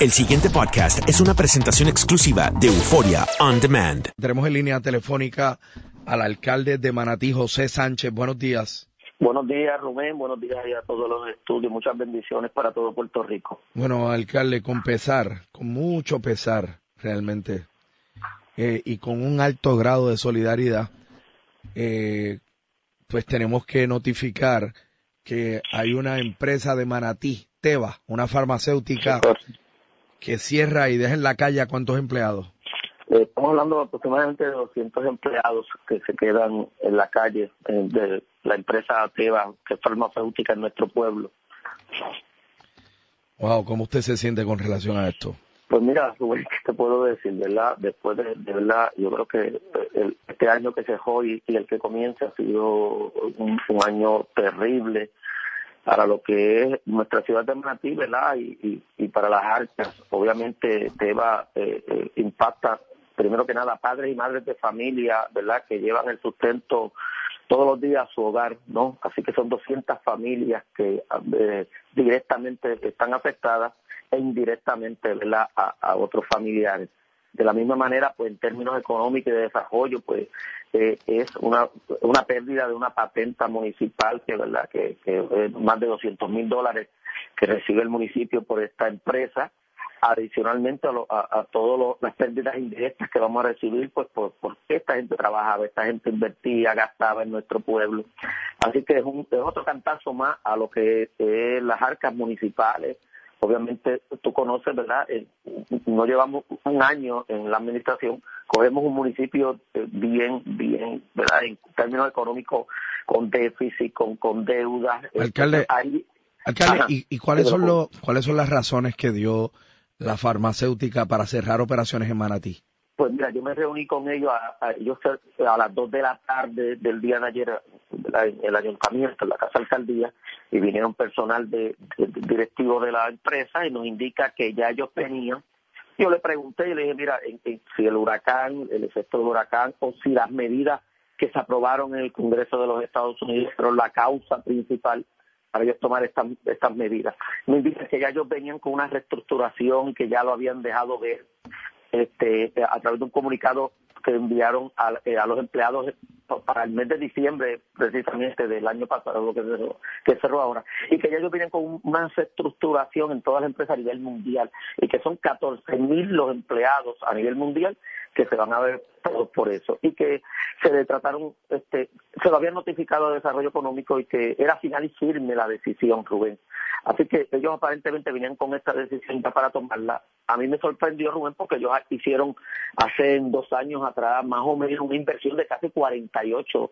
El siguiente podcast es una presentación exclusiva de Euforia On Demand. Tenemos en línea telefónica al alcalde de Manatí, José Sánchez. Buenos días. Buenos días, Rubén. Buenos días y a todos los estudios. Muchas bendiciones para todo Puerto Rico. Bueno, alcalde, con pesar, con mucho pesar, realmente, eh, y con un alto grado de solidaridad, eh, pues tenemos que notificar que hay una empresa de Manatí, Teva, una farmacéutica, que cierra y deja en la calle a cuántos empleados. Eh, estamos hablando aproximadamente de 200 empleados que se quedan en la calle eh, de la empresa Teva, que es farmacéutica en nuestro pueblo. Wow, ¿cómo usted se siente con relación a esto? Pues mira, ¿qué te puedo decir? ¿Verdad? Después de, de verdad, yo creo que el- este año que se dejó y, y el que comienza ha sido un, un año terrible para lo que es nuestra ciudad de Manatí, ¿verdad? Y, y, para las arcas. Obviamente, Teva eh, eh, impacta, primero que nada, padres y madres de familia, ¿verdad? Que llevan el sustento todos los días a su hogar, ¿no? Así que son 200 familias que eh, directamente están afectadas e indirectamente, ¿verdad? A otros familiares. De la misma manera, pues en términos económicos y de desarrollo, pues eh, es una, una pérdida de una patenta municipal que, ¿verdad? Que, que es más de 200 mil dólares que recibe el municipio por esta empresa adicionalmente a, a, a todas las pérdidas indirectas que vamos a recibir, pues por, esta gente trabajaba, esta gente invertía, gastaba en nuestro pueblo. Así que es, un, es otro cantazo más a lo que es las arcas municipales. Obviamente tú conoces, ¿verdad? Eh, no llevamos un año en la administración, cogemos un municipio eh, bien, bien, ¿verdad? En términos económicos, con déficit, con, con deudas. Alcalde, Ahí- Alcalde. ¿y, y cuáles son los cuáles son las razones que dio la farmacéutica para cerrar operaciones en Manatí? Pues mira, yo me reuní con ellos a, a- ellos a las 2 de la tarde del día de ayer en el ayuntamiento, en la casa alcaldía, y vinieron personal de- directivo de la empresa y nos indica que ya ellos tenían. Yo le pregunté y le dije, mira, en- en- si el huracán, el efecto del huracán, o si las medidas que se aprobaron en el Congreso de los Estados Unidos fueron la causa principal para ellos tomar estas, estas medidas. Me indica que ya ellos venían con una reestructuración que ya lo habían dejado ver este, a través de un comunicado que enviaron a, eh, a los empleados para el mes de diciembre precisamente del año pasado, lo que cerró, que cerró ahora, y que ellos vienen con una estructuración en todas las empresas a nivel mundial, y que son 14 mil los empleados a nivel mundial que se van a ver todos por eso y que se le trataron, este, se lo habían notificado a Desarrollo Económico y que era final y firme la decisión, Rubén. Así que ellos aparentemente venían con esta decisión para tomarla. A mí me sorprendió, Rubén, porque ellos hicieron hace dos años atrás más o menos una inversión de casi 48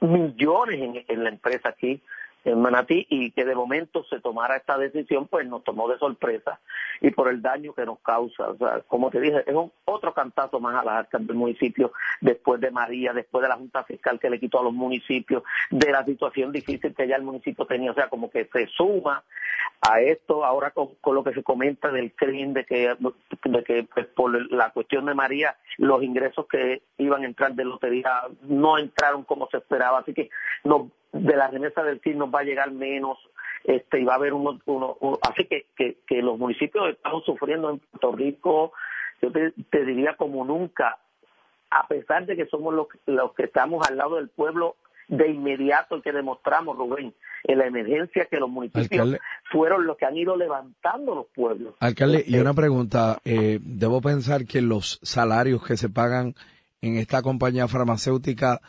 millones en la empresa aquí en Manatí y que de momento se tomara esta decisión, pues nos tomó de sorpresa y por el daño que nos causa. O sea, como te dije, es un otro cantazo más a las arcas del municipio después de María, después de la Junta Fiscal que le quitó a los municipios, de la situación difícil que ya el municipio tenía. O sea, como que se suma a esto ahora con, lo que se comenta del crimen de que, de que pues, por la cuestión de María los ingresos que iban a entrar de lotería no entraron como se esperaba. Así que nos de la remesa del CID nos va a llegar menos este y va a haber uno, uno, así que, que, los municipios estamos sufriendo en Puerto Rico yo te, diría como nunca a pesar de que somos los, los que estamos al lado del pueblo de inmediato que demostramos Rubén en la emergencia que los municipios fueron los que han ido levantando los pueblos. Alcalde y una pregunta eh, debo pensar que los salarios que se pagan en esta compañía farmacéutica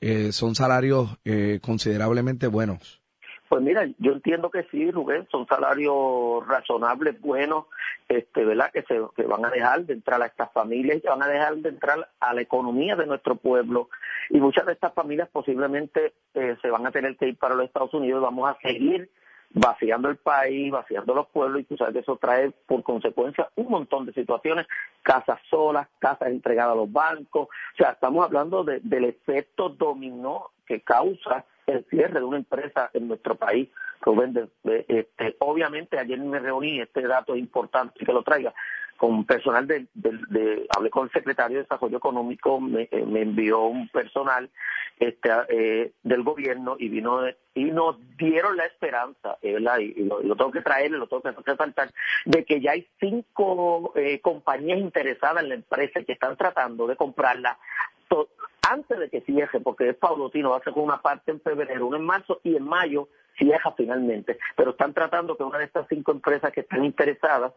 eh, son salarios eh, considerablemente buenos. Pues mira, yo entiendo que sí, Rubén, son salarios razonables, buenos, este, ¿verdad? Que se que van a dejar de entrar a estas familias, que van a dejar de entrar a la economía de nuestro pueblo. Y muchas de estas familias posiblemente eh, se van a tener que ir para los Estados Unidos. Vamos a seguir vaciando el país, vaciando los pueblos, y tú sabes que eso trae por consecuencia un montón de situaciones, casas solas, casas entregadas a los bancos, o sea, estamos hablando del efecto dominó que causa el cierre de una empresa en nuestro país. Rubén, este, obviamente ayer me reuní, este dato es importante que lo traiga, con personal de, hablé con el secretario de Desarrollo Económico, me, eh, envió un personal este, eh, del gobierno y vino y nos dieron la esperanza, eh, Y, lo, tengo que traer, lo tengo que resaltar, de que ya hay cinco compañías interesadas en la empresa que están tratando de comprarla antes de que cierre, porque es paulotino, va a ser una parte en febrero, una en marzo y en mayo cierra finalmente. Pero están tratando que una de estas cinco empresas que están interesadas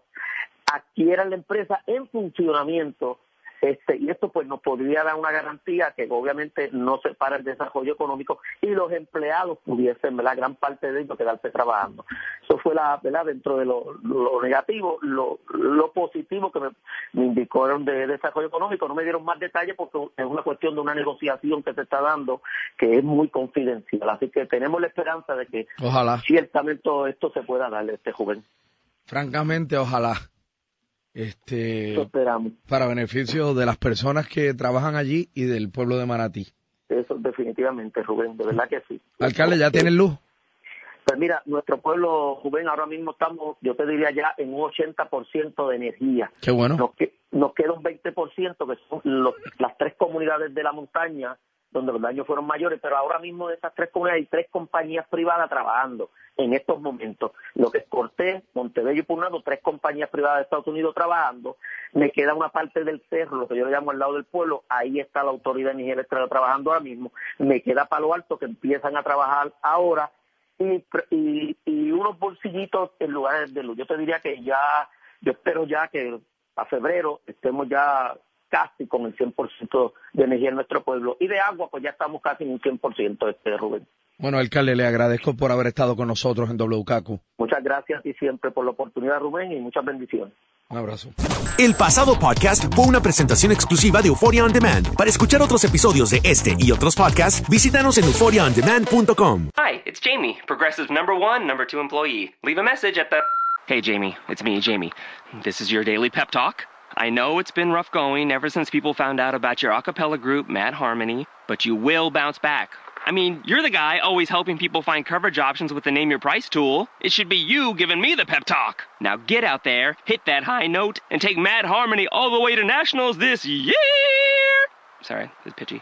adquieran la empresa en funcionamiento este, y esto pues nos podría dar una garantía que obviamente no se para el desarrollo económico y los empleados pudiesen, la gran parte de ellos quedarse trabajando. Eso fue la, ¿verdad? Dentro de lo, negativo, lo, positivo que me, me indicaron de desarrollo económico. No me dieron más detalles porque es una cuestión de una negociación que se está dando que es muy confidencial. Así que tenemos la esperanza de que ojalá. ciertamente todo esto se pueda darle a este joven. Francamente, ojalá este para beneficio de las personas que trabajan allí y del pueblo de Manatí. Eso definitivamente, Rubén, de verdad que sí. Alcalde, ¿ya tiene luz? Pues mira, nuestro pueblo, Rubén, ahora mismo estamos, yo te diría ya, en un 80% de energía. Qué bueno. Nos, nos queda un 20%, que son las tres comunidades de la montaña, donde los daños fueron mayores, pero ahora mismo de esas tres comunidades hay tres compañías privadas trabajando en estos momentos. Lo que es Cortés, Montebello y Punado, tres compañías privadas de Estados Unidos trabajando. Me queda una parte del cerro, lo que yo le llamo al lado del pueblo, ahí está la Autoridad Eléctrica trabajando ahora mismo. Me queda Palo Alto, que empiezan a trabajar ahora, y, y, unos bolsillitos en lugares de luz. Yo te diría que ya, yo espero ya que a febrero estemos ya casi con el 100% de energía en nuestro pueblo. Y de agua, pues ya estamos casi en un 100%, este, Rubén. Bueno, alcalde, le agradezco por haber estado con nosotros en WKQ. Muchas gracias y siempre por la oportunidad, Rubén, y muchas bendiciones. Un abrazo. El pasado podcast fue una presentación exclusiva de Euphoria On Demand. Para escuchar otros episodios de este y otros podcasts, visítanos en euphoriaondemand.com. Hi, it's Jamie, Progressive number one, number two employee. Leave a message at the... Hey, Jamie, it's me, Jamie. This is your daily pep talk. I know it's been rough going ever since people found out about your a cappella group, Mad Harmony, but you will bounce back. I mean, you're the guy always helping people find coverage options with the Name Your Price tool. It should be you giving me the pep talk. Now get out there, hit that high note, and take Mad Harmony all the way to nationals this year. Sorry, it's pitchy.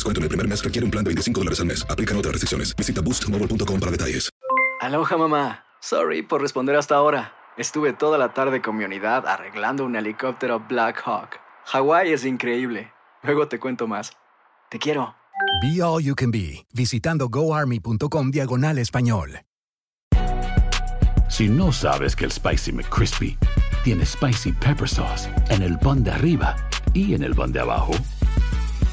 descuento en el primer mes requiere un plan de 25 dólares al mes. Aplican otras restricciones. Visita boostmobile.com para detalles. Aloha mamá. Sorry por responder hasta ahora. Estuve toda la tarde con mi unidad arreglando un helicóptero Black Hawk. Hawái es increíble. Luego te cuento más. Te quiero. Be All You Can Be, visitando goarmy.com diagonal español. Si no sabes que el Spicy McCrispy tiene Spicy Pepper Sauce en el pan de arriba y en el pan de abajo,